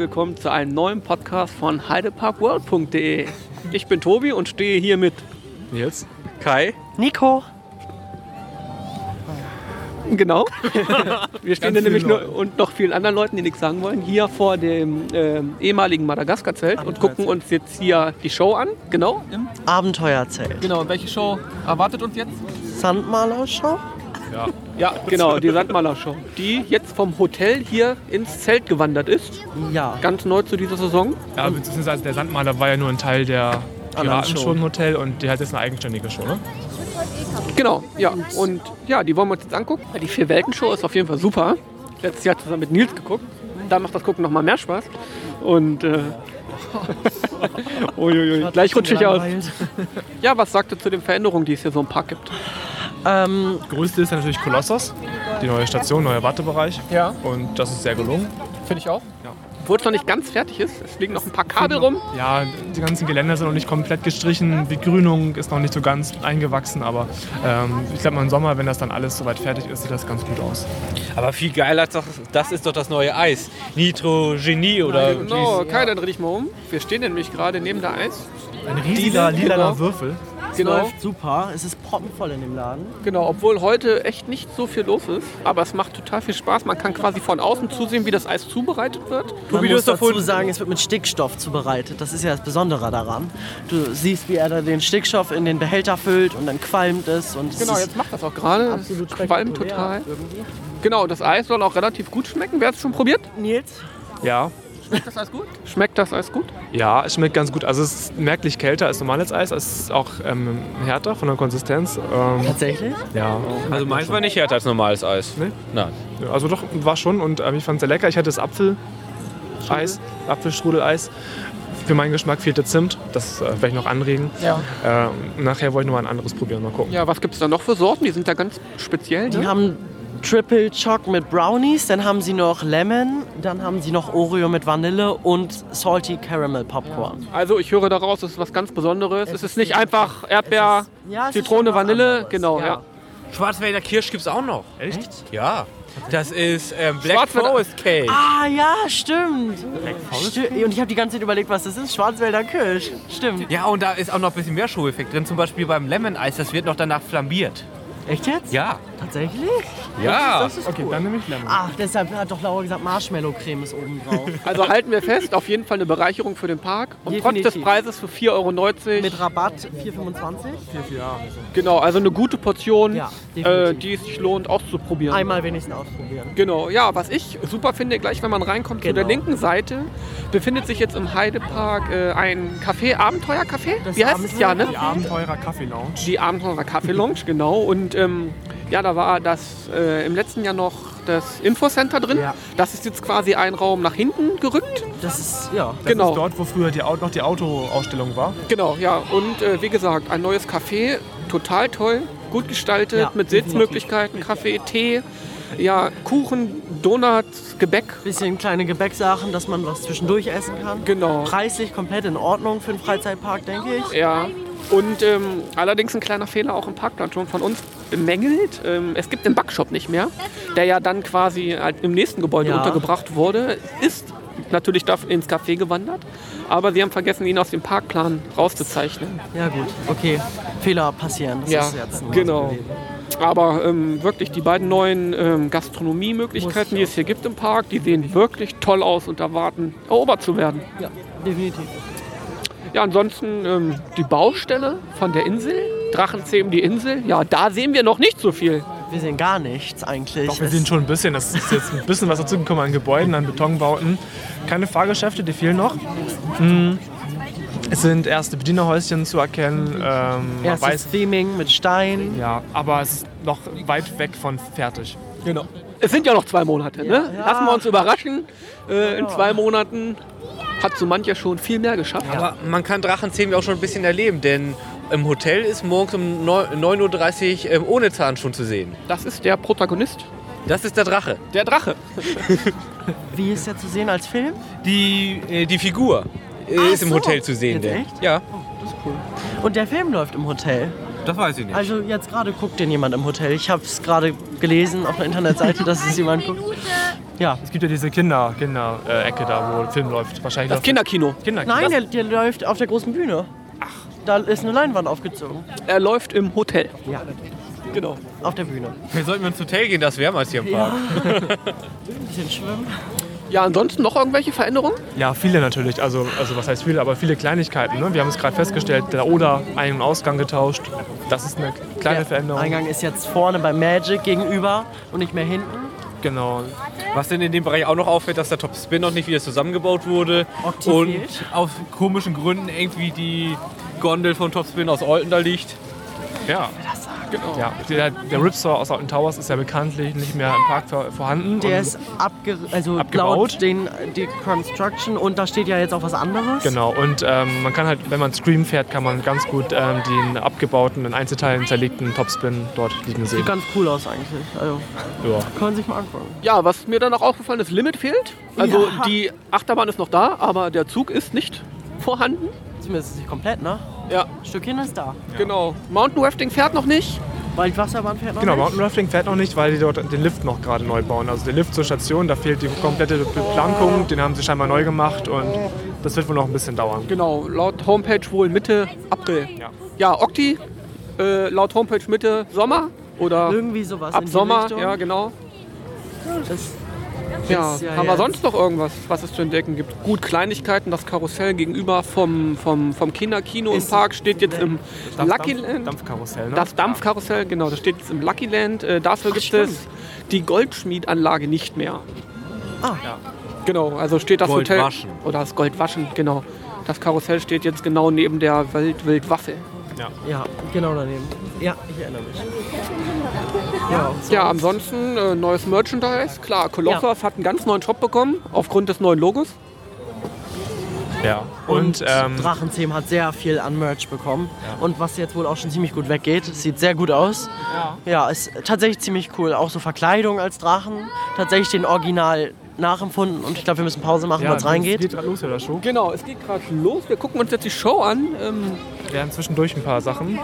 Willkommen zu einem neuen Podcast von heideparkworld.de. Ich bin Tobi und stehe hier mit Nils. Kai. Nico. Genau. Wir stehen hier nämlich nur, und noch vielen anderen Leuten, die nichts sagen wollen, hier vor dem ähm, ehemaligen Madagaskar-Zelt und gucken uns jetzt hier die Show an. Genau. Abenteuerzelt. Genau. Welche Show erwartet uns jetzt? Sandmaler-Show? Ja. Ja, genau, die Sandmaler-Show, die jetzt vom Hotel hier ins Zelt gewandert ist. Ja. Ganz neu zu dieser Saison. ja, beziehungsweise der Sandmaler war ja nur ein Teil der Anderen Piratenshow im Hotel und die hat jetzt eine eigenständige Show, ne? Genau, ja. Und ja, die wollen wir uns jetzt angucken. Die Vier-Welten-Show ist auf jeden Fall super. Letztes Jahr zusammen mit Nils geguckt. Da macht das Gucken noch mal mehr Spaß. Und äh, Uiuiui, gleich rutsche ich aus. Ja, was sagt ihr zu den Veränderungen, die es hier so im Park gibt? Ähm, Größte ist natürlich Kolossos, die neue Station, neuer Wartebereich. Ja. Und das ist sehr gelungen. Finde ich auch. Ja. Obwohl es noch nicht ganz fertig ist. Es liegen noch ein paar Kabel rum. Ja, die ganzen Geländer sind noch nicht komplett gestrichen. Die Grünung ist noch nicht so ganz eingewachsen, aber ähm, ich glaube, im Sommer, wenn das dann alles soweit fertig ist, sieht das ganz gut aus. Aber viel geiler, ist doch, das ist doch das neue Eis. Nitrogenie oder Genau, Kai, dann dreh dich mal um. Wir stehen nämlich gerade neben der Eis. Ein riesiger lilaner genau. Würfel. Es Genau. läuft super. Es ist proppenvoll in dem Laden. Genau, obwohl heute echt nicht so viel los ist. Aber es macht total viel Spaß. Man kann quasi von außen zusehen, wie das Eis zubereitet wird. Man du muss dazu vorhin- sagen, es wird mit Stickstoff zubereitet. Das ist ja das Besondere daran. Du siehst, wie er da den Stickstoff in den Behälter füllt und dann qualmt es. Und es Genau, ist jetzt macht das auch gerade. absolut Es qualmt total. irgendwie. Genau, das Eis soll auch relativ gut schmecken. Wer hat es schon probiert? Nils? Ja. Schmeckt das Eis gut? Schmeckt das Eis gut? Ja, es schmeckt ganz gut. Also es ist merklich kälter als normales Eis. Es ist auch ähm, härter von der Konsistenz. Ähm, Tatsächlich? ja. Also meins war nicht härter als normales Eis. Nee? Nein. Also doch, war schon und ähm, ich fand es sehr lecker. Ich hatte das Apfeleis, Apfelstrudeleis. Für meinen Geschmack fehlte Zimt. Das äh, werde ich noch anregen. Ja. Äh, nachher wollte ich noch mal ein anderes probieren. Mal gucken. Ja, was gibt es da noch für Sorten? Die sind da ganz speziell. Die Ne? haben Triple Choc mit Brownies, dann haben sie noch Lemon, dann haben sie noch Oreo mit Vanille und Salty Caramel Popcorn. Also ich höre daraus, es ist was ganz Besonderes. Es, ist nicht einfach Erdbeer, Ja, es ist Zitrone, schon was Vanille. anderes. Genau, ja. Ja. Schwarzwälder Kirsch gibt's auch noch. Echt? Ja. Das ist ähm, Black Schwarzwälder- Forest Cake. Ah ja, stimmt. Sti- Und ich habe die ganze Zeit überlegt, was das ist. Schwarzwälder Kirsch. Stimmt. Ja, und da ist auch noch ein bisschen mehr Show-Effekt drin. Zum Beispiel beim Lemon Eis, das wird noch danach flambiert. Echt jetzt? Ja. Tatsächlich? Ja. Das ist Okay, cool. dann nehme ich Lemon. Ach, deshalb hat doch Laura gesagt, Marshmallow-Creme ist oben drauf. Also halten wir fest, auf jeden Fall eine Bereicherung für den Park. Und trotz des Definitiv. Preises für 4,90 Euro. Mit Rabatt 4,25. Vier, vier Jahre. Genau, also eine gute Portion, Ja, äh, definitiv. die es sich lohnt auszuprobieren. Einmal wenigstens ausprobieren. Genau, ja, was ich super finde, gleich wenn man reinkommt, zu Genau. der linken Seite befindet sich jetzt im Heidepark äh, ein Café, Abenteuer-Café. Das Wie heißt es ja, ne? Die Abenteurer Kaffee Lounge. Die Abenteurer Kaffee Lounge, genau. Und ähm, ja, da war das äh, im letzten Jahr noch das Infocenter drin. Ja. Das ist jetzt quasi ein Raum nach hinten gerückt. Das ist, ja. Das Genau. ist dort, wo früher die, noch die Autoausstellung war. Genau, ja. Und äh, wie gesagt, ein neues Café, total toll, gut gestaltet, Ja, mit. Sitzmöglichkeiten, Kaffee, Tee, ja, Kuchen, Donuts, Gebäck. Bisschen kleine Gebäcksachen, dass man was zwischendurch essen kann. Genau. Preislich komplett in Ordnung für einen Freizeitpark, denke ich. Ja. Und ähm, allerdings ein kleiner Fehler auch im Parkplan schon von uns bemängelt. Ähm, es gibt den Backshop nicht mehr, der ja dann quasi halt im nächsten Gebäude Ja. untergebracht wurde. Ist natürlich da ins Café gewandert, aber sie haben vergessen, ihn aus dem Parkplan rauszuzeichnen. Ja gut, okay. Fehler passieren. Das Ja, ist jetzt genau. Aber ähm, wirklich die beiden neuen ähm, Gastronomiemöglichkeiten, die es hier gibt im Park, die sehen wirklich toll aus und erwarten, erobert zu werden. Ja, definitiv. Ja, ansonsten ähm, die Baustelle von der Insel, Drachenzähmen die Insel, ja, da sehen wir noch nicht so viel. Wir sehen gar nichts eigentlich. Doch, wir Es- sehen schon ein bisschen. Das ist jetzt ein bisschen was dazugekommen an Gebäuden, an Betonbauten. Keine Fahrgeschäfte, die fehlen noch. Mm. Es sind erste Bedienerhäuschen zu erkennen. Ähm, Erstes weiß, Theming mit Stein. ja, aber es ist noch weit weg von fertig. Genau. Es sind ja noch zwei Monate, ne? ja. Lassen wir uns überraschen. Äh, in zwei Monaten hat so mancher schon viel mehr geschafft. Aber man kann Drachenzähmen ja auch schon ein bisschen erleben, denn im Hotel ist morgens um 9.30 Uhr ähm, ohne Zahn schon zu sehen. Das ist der Protagonist, Das ist der Drache. der Drache. Wie ist der zu sehen als Film? Die, äh, die Figur Ach ist im so. Hotel zu sehen. Jetzt denn- echt? Ja. Und der Film läuft im Hotel. Das weiß ich nicht. Also jetzt gerade guckt den jemand im Hotel. Ich habe es gerade gelesen auf einer Internetseite, dass es jemand guckt. Ja. Es gibt ja diese Kinder, Kinder äh, Ecke da, wo der Film läuft. Wahrscheinlich Das Kinderkino. Kinder Nein, der, der läuft auf der großen Bühne. Ach. Da ist eine Leinwand aufgezogen. Er läuft im Hotel. Ja. Genau. Auf der Bühne. Wir sollten ins Hotel gehen, das wärmer als hier im Park. Bisschen schwimmen. Ja, ansonsten noch irgendwelche Veränderungen? Ja, viele natürlich. Also, also was heißt viele, aber viele Kleinigkeiten. Ne? Wir haben es gerade festgestellt, der Oder Ein- und Ausgang getauscht. Das ist eine kleine Der Veränderung. Eingang ist jetzt vorne bei Magic gegenüber und nicht mehr hinten. Genau. Was denn in dem Bereich auch noch auffällt, dass der Top Spin noch nicht wieder zusammengebaut wurde. Octi und fehlt. aus komischen Gründen irgendwie die Gondel von Top Spin aus Olten da liegt. Ja. Genau. Ja, der, der Ripsaw aus Alton Towers ist ja bekanntlich nicht mehr im Park vor, vorhanden. Der ist abge also Abgebaut. laut den die Construction und da steht ja jetzt auch was anderes. Genau, und ähm, man kann halt, wenn man Scream fährt, kann man ganz gut ähm, den abgebauten, in Einzelteilen zerlegten Topspin dort liegen sehen. Sieht ganz cool aus eigentlich. Also Ja. kann man sich mal angucken. Ja, was mir dann auch aufgefallen ist, Limit fehlt. Also Ja. die Achterbahn ist noch da, aber der Zug ist nicht vorhanden. Zumindest nicht komplett, ne? Ja, Ein Stückchen ist da. genau. Mountain Rafting fährt noch nicht. Waldwasserbahn fährt noch Genau, nicht. Mountain Rafting fährt noch nicht, weil die dort den Lift noch gerade neu bauen. Also der Lift zur Station, da fehlt die komplette Beplankung, den haben sie scheinbar neu gemacht und das wird wohl noch ein bisschen dauern. Genau, laut Homepage wohl Mitte April. Ja. Ja, Okti, äh, laut Homepage Mitte Sommer oder Irgendwie sowas ab in die Sommer, Richtung. ja genau. Das Ja, ja haben wir sonst noch irgendwas, was es zu entdecken gibt? Gut, Kleinigkeiten, das Karussell gegenüber vom, vom, vom Kinderkino im Ist- Park steht jetzt im Dampf- Lucky Dampf- Land. Dampfkarussell, ne? Das Dampfkarussell, genau, das steht jetzt im Lucky Land. Äh, dafür gibt stimmt. es die Goldschmiedanlage nicht mehr. Ah. Genau, also steht das Hotel. Goldwaschen. Oder das Goldwaschen, genau. Das Karussell steht jetzt genau neben der Welt Wildwaffe. Ja, genau daneben. Ja, ich erinnere mich. Ja, so. Ja, ansonsten äh, neues Merchandise. Klar, Colossus hat einen ganz neuen Shop bekommen, aufgrund des neuen Logos. Ja. Und, Und, ähm, Drachenzähm hat sehr viel an Merch bekommen. Und was jetzt wohl auch schon ziemlich gut weggeht. Sieht sehr gut aus. Ja. ist tatsächlich ziemlich cool. Auch so Verkleidung als Drachen. Tatsächlich den Original nachempfunden. Und ich glaube, wir müssen Pause machen, ja, weil es reingeht. geht gerade los, oder Show. Genau, es geht gerade los. Wir gucken uns jetzt die Show an. Ähm, werden zwischendurch ein paar Sachen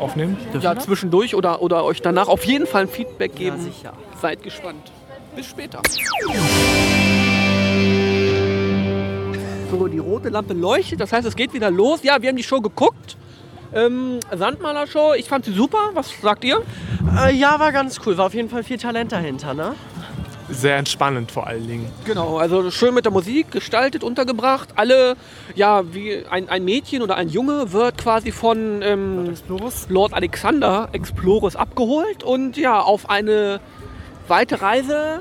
aufnehmen. ja, zwischendurch oder, oder euch danach auf jeden Fall ein Feedback geben. sicher. Seid gespannt. Bis später. So, die rote Lampe leuchtet, das heißt, es geht wieder los. Ja, wir haben die Show geguckt. Ähm, Sandmaler-Show, ich fand sie super. Was sagt ihr? Äh, ja, war ganz cool. War auf jeden Fall viel Talent dahinter, ne? Sehr entspannend vor allen Dingen. Genau, also schön mit der Musik gestaltet, untergebracht. Alle, ja, wie ein, ein Mädchen oder ein Junge wird quasi von ähm, Lord Alexander Explorers abgeholt und ja, auf eine weite Reise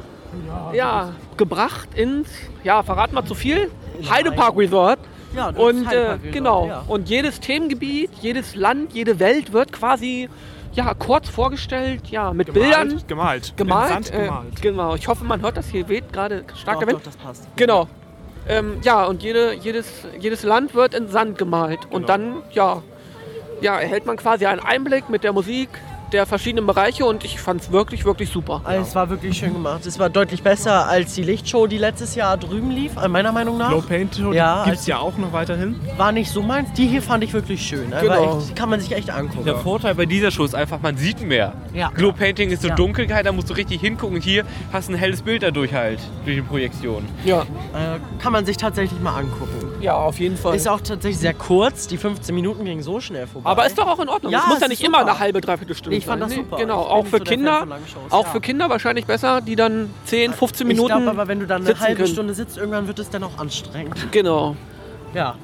ja, gebracht ins, ja, verrat mal zu viel, Heidepark Resort. Ja, das Und ist äh, genau, ja. und jedes Themengebiet, jedes Land, jede Welt wird quasi ja, kurz vorgestellt, ja, mit Bildern Gemalt. gemalt. In Sand Äh, gemalt. genau, ich hoffe, man hört das hier weht gerade stark Doch, der Wind. doch, das passt. Genau. Ähm, ja, und jede, jedes, jedes Land wird in Sand gemalt. Und Genau. dann, ja, ja, erhält man quasi einen Einblick mit der Musik der verschiedenen Bereiche und ich fand es wirklich, wirklich super. Also, es war wirklich schön gemacht. Es war deutlich besser als die Lichtshow, die letztes Jahr drüben lief, meiner Meinung nach. Low Paint Show, Ja, gibt es als- ja auch noch weiterhin. War nicht so meins. Die hier fand ich wirklich schön. Äh, Genau. Echt, kann man sich echt angucken. Der Vorteil bei dieser Show ist einfach, man sieht mehr. Ja. Glow Painting ist so Ja. Dunkelheit, da musst du richtig hingucken. Hier hast du ein helles Bild dadurch halt, durch die Projektion. Ja, Äh, kann man sich tatsächlich mal angucken. Ja, auf jeden Fall. Ist auch tatsächlich sehr kurz. Die 15 Minuten gingen so schnell vorbei. Aber ist doch auch in Ordnung. Ja, es muss ja nicht immer eine halbe, dreiviertel Stunde Ich fand sein. das Nee, super. Genau, Ich auch für Kinder. Auch ja. für Kinder wahrscheinlich besser, die dann 10, 15 ich Minuten. glaube aber, wenn du dann eine halbe können. Stunde sitzt, irgendwann wird es dann auch anstrengend. Genau. Ja.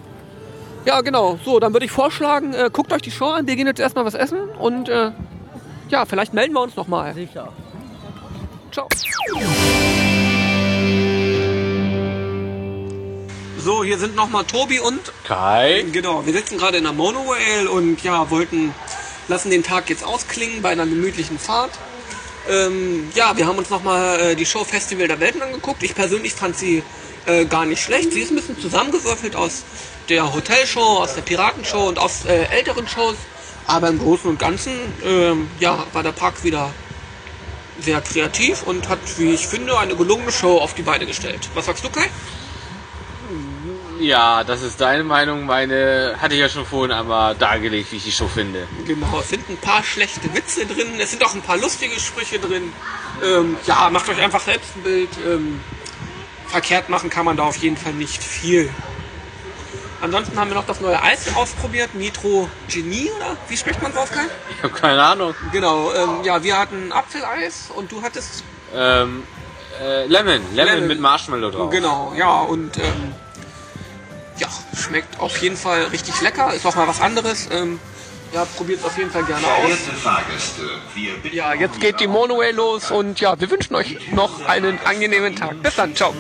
Ja, genau. So, dann würde ich vorschlagen, äh, guckt euch die Show an. Wir gehen jetzt erstmal was essen und äh, ja, vielleicht melden wir uns nochmal. Sicher. Ciao. So, hier sind nochmal Tobi und Kai? Genau, wir sitzen gerade in der Monorail und ja, wollten, lassen den Tag jetzt ausklingen bei einer gemütlichen Fahrt. Ähm, ja, wir haben uns nochmal äh, die Show Festival der Welten angeguckt. Ich persönlich fand sie äh, gar nicht schlecht. Sie ist ein bisschen zusammengewürfelt aus der Hotelshow, aus der Piratenshow und aus äh, älteren Shows. Aber im Großen und Ganzen ähm, ja, war der Park wieder sehr kreativ und hat, wie ich finde, eine gelungene Show auf die Beine gestellt. Was sagst du, Kai? Ja, das ist deine Meinung. Meine hatte ich ja schon vorhin einmal dargelegt, wie ich die Show finde. Genau, es sind ein paar schlechte Witze drin, es sind auch ein paar lustige Sprüche drin. Ähm, ja, macht euch einfach selbst ein Bild. Ähm, verkehrt machen kann man da auf jeden Fall nicht viel. Ansonsten haben wir noch das neue Eis ausprobiert, Nitro Genie, oder? Wie spricht man Wolfgang? Ich habe keine Ahnung. Genau, ähm, ja, wir hatten Apfeleis und du hattest Ähm, äh, Lemon. Lemon. Lemon. mit Marshmallow drauf. Genau, ja, und ähm, ja, schmeckt auf jeden Fall richtig lecker. Ist auch mal was anderes. Ähm, ja, probiert es auf jeden Fall gerne aus. Ja, jetzt geht die Monorail los und ja, wir wünschen euch noch einen angenehmen Tag. Bis dann, ciao.